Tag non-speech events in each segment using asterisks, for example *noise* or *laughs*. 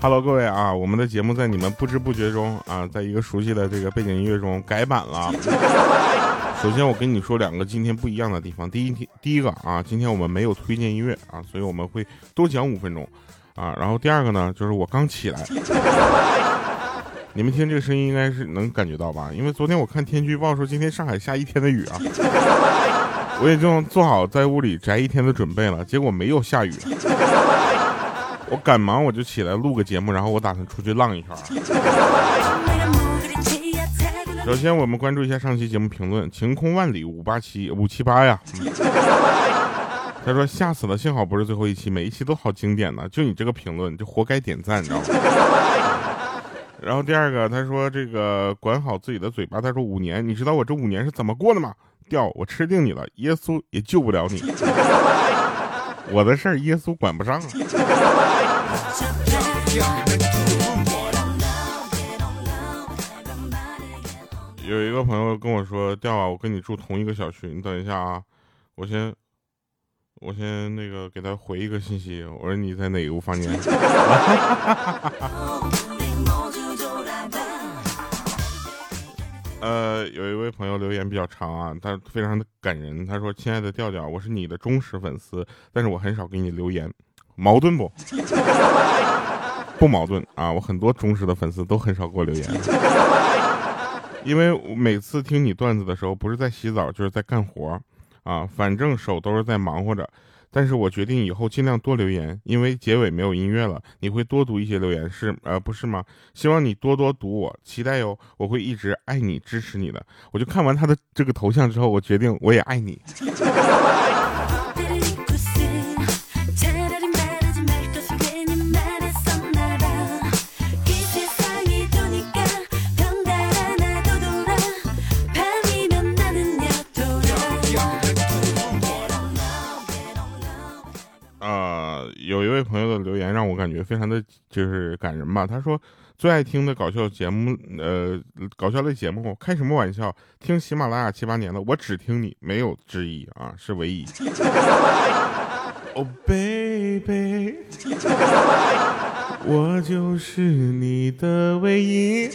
Hello，各位啊，我们的节目在你们不知不觉中啊，在一个熟悉的这个背景音乐中改版了。*laughs* 首先，我跟你说两个今天不一样的地方。第一天，第一个啊，今天我们没有推荐音乐啊，所以我们会多讲五分钟啊。然后第二个呢，就是我刚起来，*laughs* 你们听这个声音应该是能感觉到吧？因为昨天我看天气预报说今天上海下一天的雨啊，我已经做好在屋里宅一天的准备了，结果没有下雨。我赶忙我就起来录个节目，然后我打算出去浪一圈。首先，我们关注一下上期节目评论，晴空万里五八七五七八呀。他说吓死了，幸好不是最后一期，每一期都好经典呢。就你这个评论，就活该点赞，你知道吗？*laughs* 然后第二个，他说这个管好自己的嘴巴。他说五年，你知道我这五年是怎么过的吗？掉，我吃定你了，耶稣也救不了你。*laughs* 我的事儿耶稣管不上。有一个朋友跟我说：“调啊，我跟你住同一个小区，你等一下啊，我先，我先那个给他回一个信息。我说你在哪个房间？” *laughs* 呃，有一位朋友留言比较长啊，他非常的感人。他说：“亲爱的调调，我是你的忠实粉丝，但是我很少给你留言，矛盾不？不矛盾啊，我很多忠实的粉丝都很少给我留言，*laughs* 因为每次听你段子的时候，不是在洗澡就是在干活，啊，反正手都是在忙活着。”但是我决定以后尽量多留言，因为结尾没有音乐了，你会多读一些留言是呃不是吗？希望你多多读我，期待哟，我会一直爱你支持你的。我就看完他的这个头像之后，我决定我也爱你。*laughs* 一位朋友的留言让我感觉非常的就是感人吧。他说最爱听的搞笑节目，呃，搞笑类节目，开什么玩笑？听喜马拉雅七八年了，我只听你，没有之一啊，是唯一。Oh *laughs* baby，*laughs* 我就是你的唯一。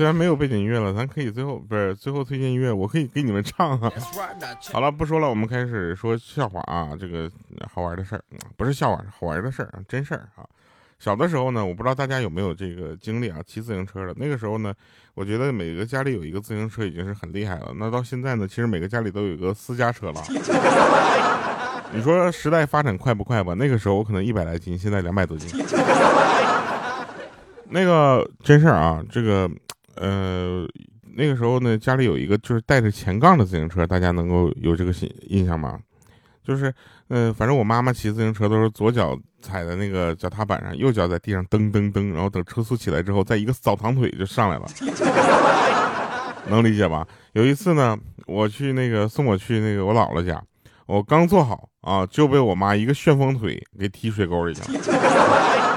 虽然没有背景音乐了，咱可以最后不是最后推荐音乐，我可以给你们唱啊。好了，不说了，我们开始说笑话啊。这个好玩的事儿，不是笑话，好玩的事儿，真事儿啊。小的时候呢，我不知道大家有没有这个经历啊，骑自行车的。那个时候呢，我觉得每个家里有一个自行车已经是很厉害了。那到现在呢，其实每个家里都有一个私家车了。*laughs* 你说时代发展快不快吧？那个时候我可能一百来斤，现在两百多斤。*laughs* 那个真事儿啊，这个。呃，那个时候呢，家里有一个就是带着前杠的自行车，大家能够有这个印印象吗？就是，呃，反正我妈妈骑自行车都是左脚踩在那个脚踏板上，右脚在地上蹬蹬蹬，然后等车速起来之后，再一个扫堂腿就上来了，能理解吧？有一次呢，我去那个送我去那个我姥姥家，我刚坐好啊，就被我妈一个旋风腿给踢水沟里去了。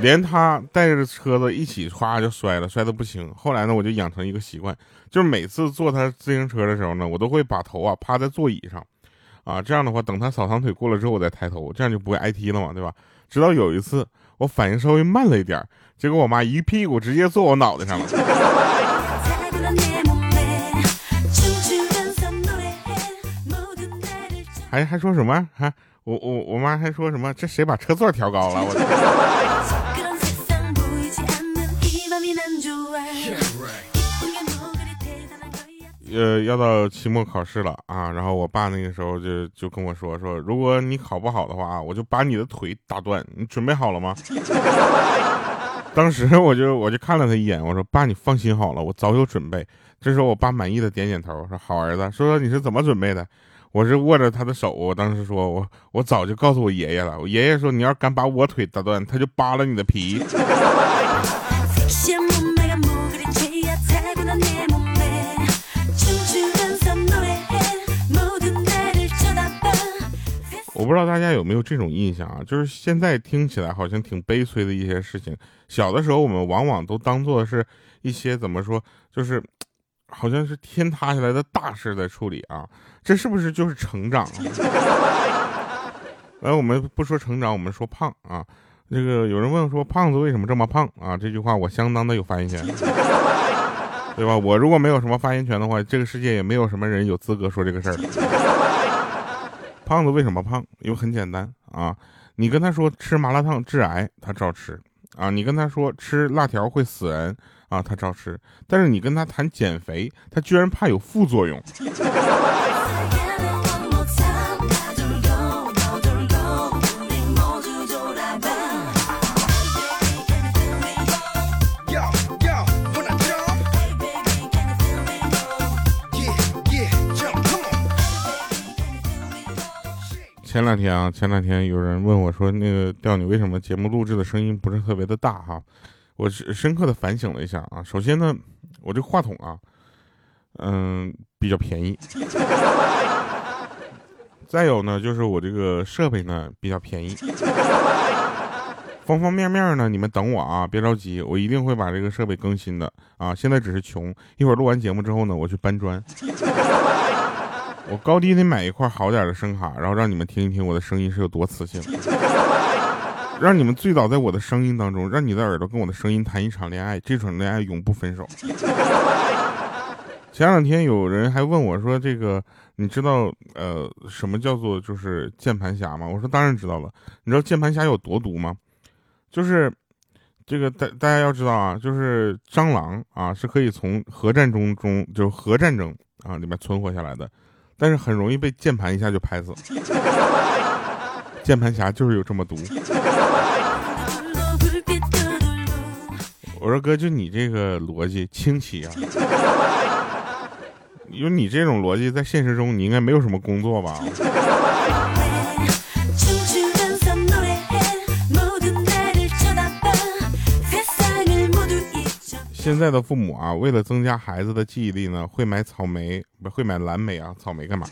连他带着车子一起唰就摔了，摔得不轻。后来呢，我就养成一个习惯，就是每次坐他自行车的时候呢，我都会把头啊趴在座椅上，啊，这样的话，等他扫堂腿过了之后，我再抬头，这样就不会挨踢了嘛，对吧？直到有一次我反应稍微慢了一点，结果我妈一屁股直接坐我脑袋上了。*laughs* 还还说什么？还我我我妈还说什么？这谁把车座调高了？我。呃，要到期末考试了啊，然后我爸那个时候就就跟我说说，如果你考不好的话，我就把你的腿打断。你准备好了吗？*laughs* 当时我就我就看了他一眼，我说爸，你放心好了，我早有准备。这时候我爸满意的点点头，说好儿子。说说你是怎么准备的？我是握着他的手，我当时说我我早就告诉我爷爷了，我爷爷说你要敢把我腿打断，他就扒了你的皮。*laughs* 我不知道大家有没有这种印象啊，就是现在听起来好像挺悲催的一些事情。小的时候，我们往往都当做是一些怎么说，就是好像是天塌下来的大事在处理啊。这是不是就是成长？来，*laughs* 我们不说成长，我们说胖啊。这个有人问说胖子为什么这么胖啊？这句话我相当的有发言权，对吧？我如果没有什么发言权的话，这个世界也没有什么人有资格说这个事儿。胖子为什么胖？因为很简单啊，你跟他说吃麻辣烫致癌，他照吃啊；你跟他说吃辣条会死人啊，他照吃。但是你跟他谈减肥，他居然怕有副作用。*laughs* 前两天啊，前两天有人问我说：“那个调你为什么节目录制的声音不是特别的大？”哈，我深刻的反省了一下啊。首先呢，我这话筒啊，嗯，比较便宜。*laughs* 再有呢，就是我这个设备呢比较便宜。方方面面呢，你们等我啊，别着急，我一定会把这个设备更新的啊。现在只是穷，一会儿录完节目之后呢，我去搬砖。我高低得买一块好点的声卡，然后让你们听一听我的声音是有多磁性，让你们醉倒在我的声音当中，让你的耳朵跟我的声音谈一场恋爱，这场恋爱永不分手。前两天有人还问我说：“这个你知道呃什么叫做就是键盘侠吗？”我说：“当然知道了。你知道键盘侠有多毒吗？就是这个大大家要知道啊，就是蟑螂啊是可以从核战中中就是核战争啊里面存活下来的。”但是很容易被键盘一下就拍死，键盘侠就是有这么毒。我说哥，就你这个逻辑清奇啊！有你这种逻辑，在现实中你应该没有什么工作吧？现在的父母啊，为了增加孩子的记忆力呢，会买草莓，不会买蓝莓啊，草莓干嘛？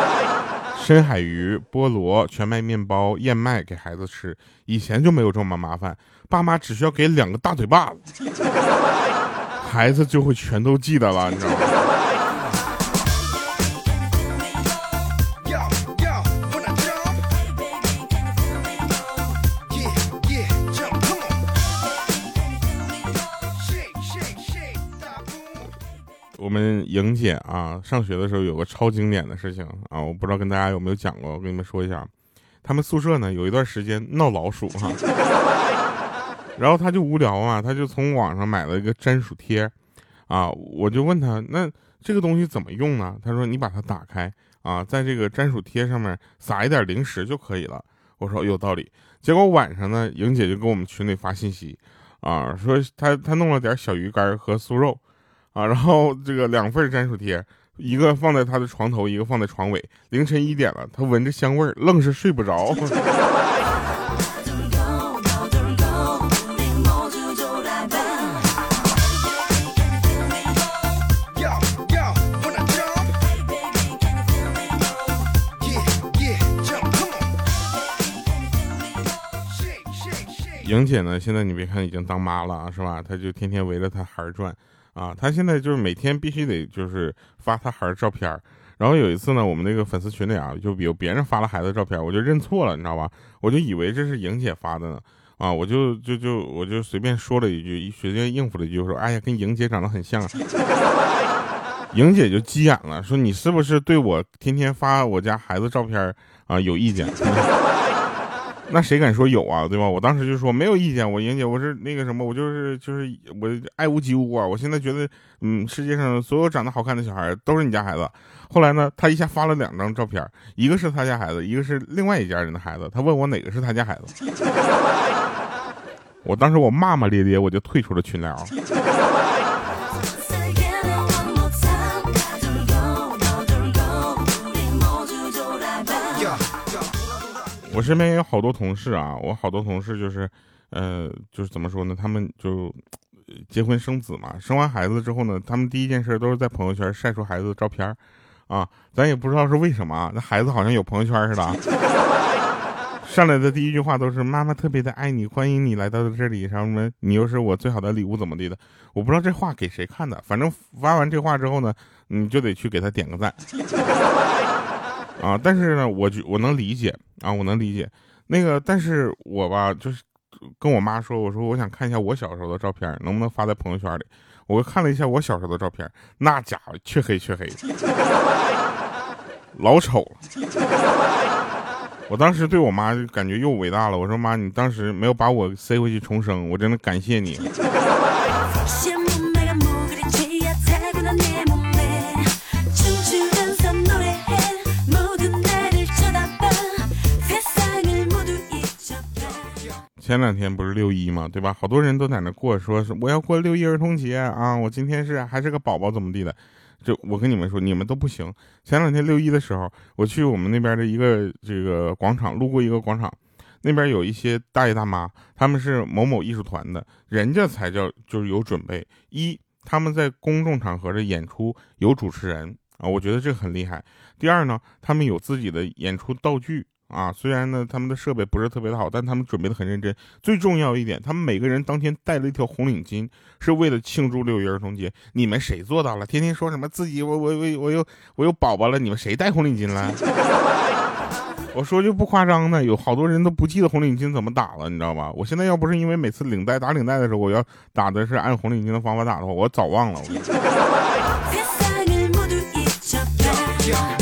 *laughs* 深海鱼、菠萝、全麦面包、燕麦给孩子吃。以前就没有这么麻烦，爸妈只需要给两个大嘴巴子，孩子就会全都记得了，你知道吗？我们莹姐啊，上学的时候有个超经典的事情啊，我不知道跟大家有没有讲过，我跟你们说一下。他们宿舍呢有一段时间闹老鼠哈，*laughs* 然后他就无聊啊，他就从网上买了一个粘鼠贴啊，我就问他那这个东西怎么用呢？他说你把它打开啊，在这个粘鼠贴上面撒一点零食就可以了。我说有道理。结果晚上呢，莹姐就给我们群里发信息啊，说她她弄了点小鱼干和酥肉。啊，然后这个两份粘鼠贴，一个放在他的床头，一个放在床尾。凌晨一点了，他闻着香味儿，愣是睡不着。*laughs* 莹姐呢，现在你别看已经当妈了啊，是吧？她就天天围着她孩儿转。啊，他现在就是每天必须得就是发他孩子照片然后有一次呢，我们那个粉丝群里啊，就有别人发了孩子照片我就认错了，你知道吧？我就以为这是莹姐发的呢，啊，我就就就我就随便说了一句，随便应付了一句，说，哎呀，跟莹姐长得很像。*laughs* 莹姐就急眼了，说你是不是对我天天发我家孩子照片啊有意见？*laughs* *laughs* 那谁敢说有啊，对吧？我当时就说没有意见，我莹姐，我是那个什么，我就是就是我爱屋及乌啊。我现在觉得，嗯，世界上所有长得好看的小孩都是你家孩子。后来呢，他一下发了两张照片，一个是他家孩子，一个是另外一家人的孩子。他问我哪个是他家孩子，*laughs* 我当时我骂骂咧咧，我就退出了群聊。我身边也有好多同事啊，我好多同事就是，呃，就是怎么说呢？他们就结婚生子嘛，生完孩子之后呢，他们第一件事都是在朋友圈晒出孩子的照片啊，咱也不知道是为什么啊，那孩子好像有朋友圈似的，*laughs* 上来的第一句话都是妈妈特别的爱你，欢迎你来到这里，什么你又是我最好的礼物，怎么地的？我不知道这话给谁看的，反正发完这话之后呢，你就得去给他点个赞。啊，但是呢，我就我能理解啊，我能理解那个，但是我吧，就是跟我妈说，我说我想看一下我小时候的照片，能不能发在朋友圈里？我看了一下我小时候的照片，那家伙黢黑黢黑，老丑了。我当时对我妈就感觉又伟大了。我说妈，你当时没有把我塞回去重生，我真的感谢你。前两天不是六一嘛，对吧？好多人都在那过，说是我要过六一儿童节啊！我今天是还是个宝宝，怎么地的？就我跟你们说，你们都不行。前两天六一的时候，我去我们那边的一个这个广场，路过一个广场，那边有一些大爷大妈，他们是某某艺术团的，人家才叫就是有准备。一，他们在公众场合的演出有主持人啊，我觉得这很厉害。第二呢，他们有自己的演出道具。啊，虽然呢，他们的设备不是特别的好，但他们准备的很认真。最重要一点，他们每个人当天带了一条红领巾，是为了庆祝六一儿童节。你们谁做到了？天天说什么自己我我我我有我有宝宝了？你们谁戴红领巾了？*laughs* 我说句不夸张的，有好多人都不记得红领巾怎么打了，你知道吧？我现在要不是因为每次领带打领带的时候，我要打的是按红领巾的方法打的话，我早忘了。*laughs*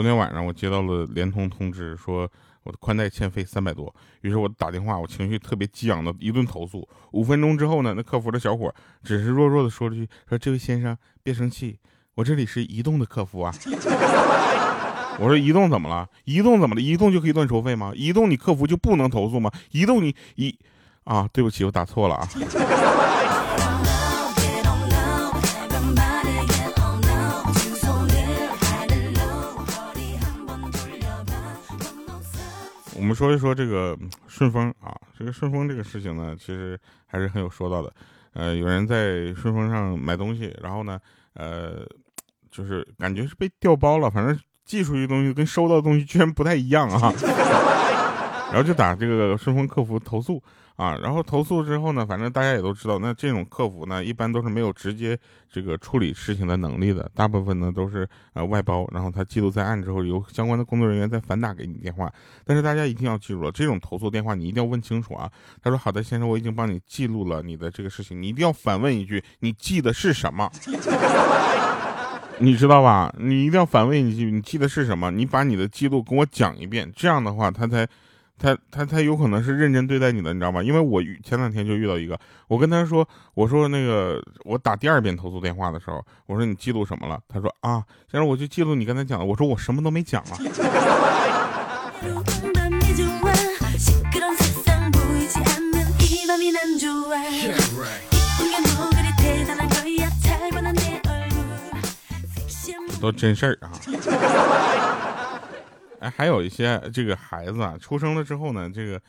昨天晚上我接到了联通通知，说我的宽带欠费三百多，于是我打电话，我情绪特别激昂的一顿投诉。五分钟之后呢，那客服的小伙只是弱弱的说了句：“说这位先生别生气，我这里是移动的客服啊。*laughs* ”我说移动怎么了？移动怎么了？移动就可以乱收费吗？移动你客服就不能投诉吗？移动你移啊，对不起，我打错了啊。我们说一说这个顺丰啊，这个顺丰这个事情呢，其实还是很有说道的。呃，有人在顺丰上买东西，然后呢，呃，就是感觉是被调包了，反正寄出去东西跟收到的东西居然不太一样啊。然后就打这个顺丰客服投诉啊，然后投诉之后呢，反正大家也都知道，那这种客服呢，一般都是没有直接这个处理事情的能力的，大部分呢都是呃外包，然后他记录在案之后，由相关的工作人员再反打给你电话。但是大家一定要记住了，这种投诉电话你一定要问清楚啊。他说：“好的，先生，我已经帮你记录了你的这个事情，你一定要反问一句，你记的是什么？*laughs* 你知道吧？你一定要反问一句，你记的是什么？你把你的记录跟我讲一遍，这样的话他才。”他他他有可能是认真对待你的，你知道吗？因为我前两天就遇到一个，我跟他说，我说那个我打第二遍投诉电话的时候，我说你记录什么了？他说啊，先生，我就记录你刚才讲的。我说我什么都没讲啊。*laughs* 都真事儿啊。哎，还有一些这个孩子啊，出生了之后呢，这个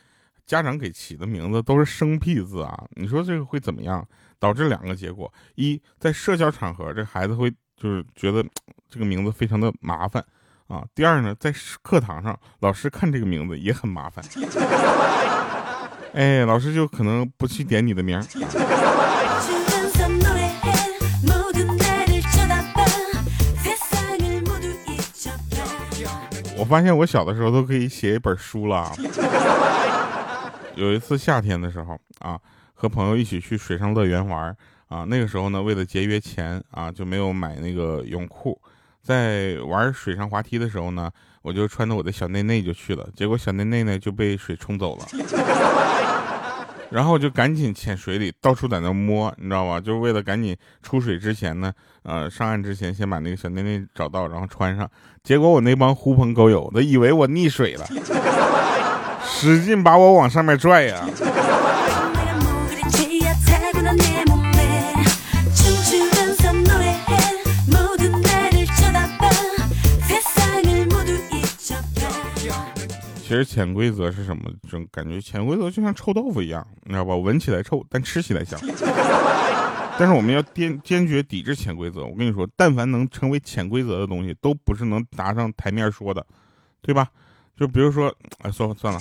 家长给起的名字都是生僻字啊。你说这个会怎么样？导致两个结果：一，在社交场合，这孩子会就是觉得这个名字非常的麻烦啊；第二呢，在课堂上，老师看这个名字也很麻烦。*laughs* 哎，老师就可能不去点你的名。我发现我小的时候都可以写一本书了。有一次夏天的时候啊，和朋友一起去水上乐园玩啊，那个时候呢，为了节约钱啊，就没有买那个泳裤。在玩水上滑梯的时候呢，我就穿着我的小内内就去了，结果小内内呢就被水冲走了。然后我就赶紧潜水里，到处在那摸，你知道吧？就是为了赶紧出水之前呢，呃，上岸之前先把那个小内内找到，然后穿上。结果我那帮狐朋狗友都以为我溺水了，使劲把我往上面拽呀。其实潜规则是什么？这种感觉，潜规则就像臭豆腐一样，你知道吧？闻起来臭，但吃起来香。但是我们要坚坚决抵制潜规则。我跟你说，但凡能成为潜规则的东西，都不是能拿上台面说的，对吧？就比如说，哎，算了算了，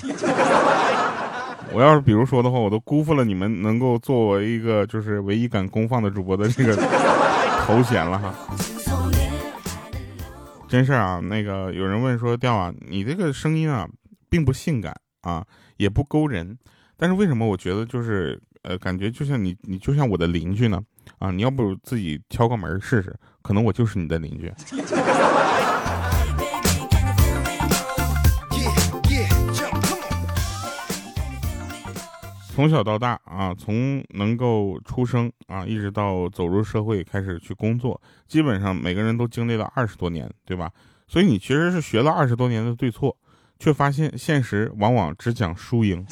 我要是比如说的话，我都辜负了你们能够作为一个就是唯一敢公放的主播的这个头衔了哈。真事儿啊，那个有人问说，调啊，你这个声音啊，并不性感啊，也不勾人，但是为什么我觉得就是呃，感觉就像你，你就像我的邻居呢？啊，你要不自己敲个门试试，可能我就是你的邻居。从小到大啊，从能够出生啊，一直到走入社会开始去工作，基本上每个人都经历了二十多年，对吧？所以你其实是学了二十多年的对错，却发现现实往往只讲输赢。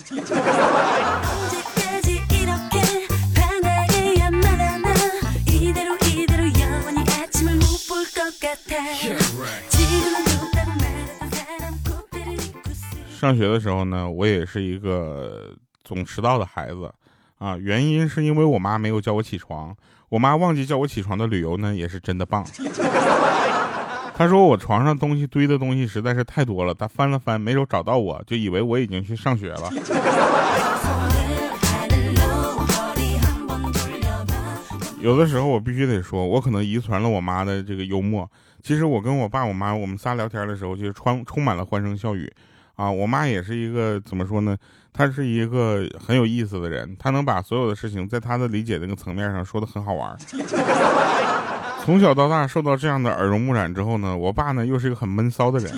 上学的时候呢，我也是一个。总迟到的孩子，啊，原因是因为我妈没有叫我起床。我妈忘记叫我起床的理由呢，也是真的棒。他说我床上东西堆的东西实在是太多了，他翻了翻没有找到我，就以为我已经去上学了。*laughs* 有的时候我必须得说，我可能遗传了我妈的这个幽默。其实我跟我爸、我妈，我们仨聊天的时候，就是充充满了欢声笑语。啊，我妈也是一个怎么说呢？她是一个很有意思的人，她能把所有的事情在她的理解那个层面上说的很好玩。*laughs* 从小到大受到这样的耳濡目染之后呢，我爸呢又是一个很闷骚的人。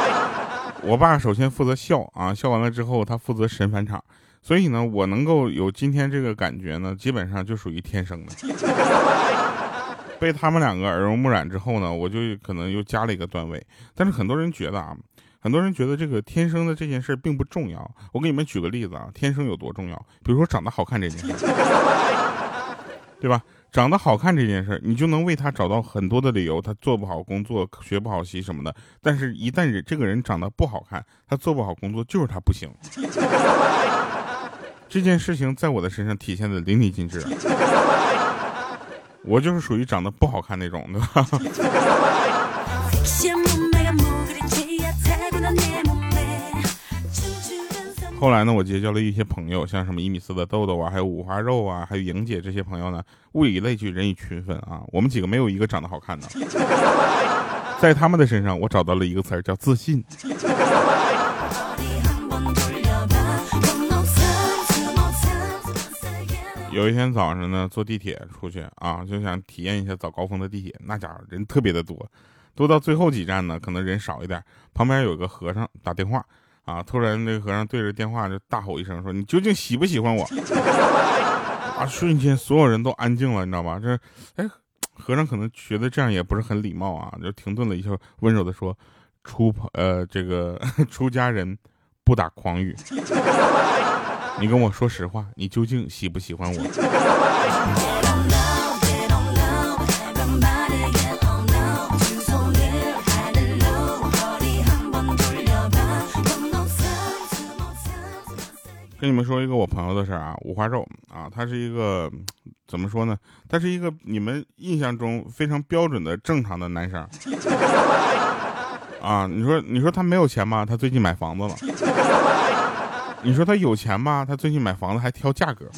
*laughs* 我爸首先负责笑啊，笑完了之后他负责神返场，所以呢，我能够有今天这个感觉呢，基本上就属于天生的。*laughs* 被他们两个耳濡目染之后呢，我就可能又加了一个段位。但是很多人觉得啊。很多人觉得这个天生的这件事并不重要。我给你们举个例子啊，天生有多重要？比如说长得好看这件事，*laughs* 对吧？长得好看这件事，你就能为他找到很多的理由，他做不好工作，学不好习什么的。但是，一旦这个人长得不好看，他做不好工作，就是他不行。这件事情在我的身上体现的淋漓尽致。我就是属于长得不好看那种，对吧？后来呢，我结交了一些朋友，像什么一米四的豆豆啊，还有五花肉啊，还有莹姐这些朋友呢，物以类聚，人以群分啊。我们几个没有一个长得好看的，在他们的身上，我找到了一个词儿，叫自信。有一天早上呢，坐地铁出去啊，就想体验一下早高峰的地铁，那家伙人特别的多，多到最后几站呢，可能人少一点。旁边有个和尚打电话。啊！突然，那个和尚对着电话就大吼一声，说：“你究竟喜不喜欢我？”啊！瞬间，所有人都安静了，你知道吧？这，哎，和尚可能觉得这样也不是很礼貌啊，就停顿了一下，温柔的说：“出呃，这个 *laughs* 出家人不打诳语。你跟我说实话，你究竟喜不喜欢我？”跟你们说一个我朋友的事儿啊，五花肉啊，他是一个怎么说呢？他是一个你们印象中非常标准的正常的男生啊。你说你说他没有钱吗？他最近买房子了。你说他有钱吗？他最近买房子还挑价格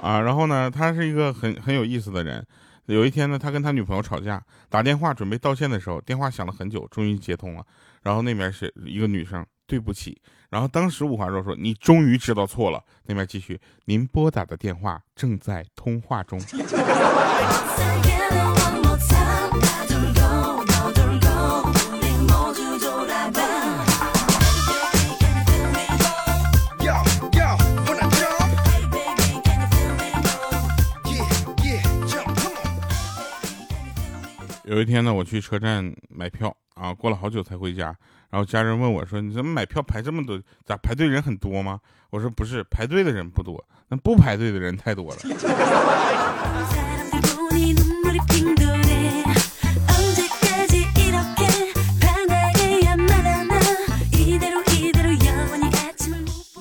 啊。然后呢，他是一个很很有意思的人。有一天呢，他跟他女朋友吵架，打电话准备道歉的时候，电话响了很久，终于接通了。然后那边是一个女生。对不起，然后当时五花肉说：“你终于知道错了。”那边继续：“您拨打的电话正在通话中。”有一天呢，我去车站买票啊，过了好久才回家。然后家人问我说：“你怎么买票排这么多？咋排队人很多吗？”我说：“不是，排队的人不多，那不排队的人太多了。*laughs* ”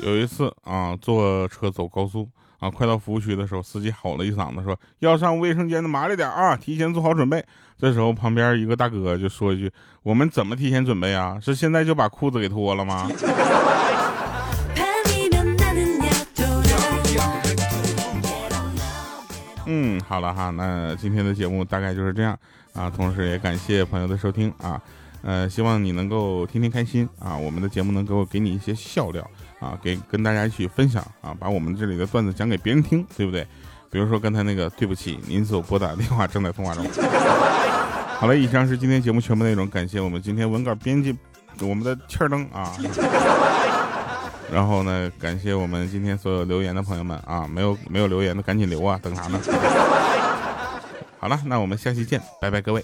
有一次啊，坐车走高速。啊快到服务区的时候司机吼了一嗓子说要上卫生间的麻利点啊提前做好准备。这时候旁边一个大哥就说一句我们怎么提前准备啊？是现在就把裤子给脱了吗？嗯好了哈那今天的节目大概就是这样啊同时也感谢朋友的收听啊。呃，希望你能够天天开心啊，我们的节目能够给你一些笑料啊，给跟大家一起分享啊，把我们这里的段子讲给别人听，对不对？比如说刚才那个，对不起，您所拨打的电话正在通话中。*laughs* 好了，以上是今天节目全部内容，感谢我们今天文稿编辑，我们的气儿灯啊。然后呢，感谢我们今天所有留言的朋友们啊，没有没有留言的赶紧留啊，等啥呢？*laughs* 好了，那我们下期见，拜拜各位。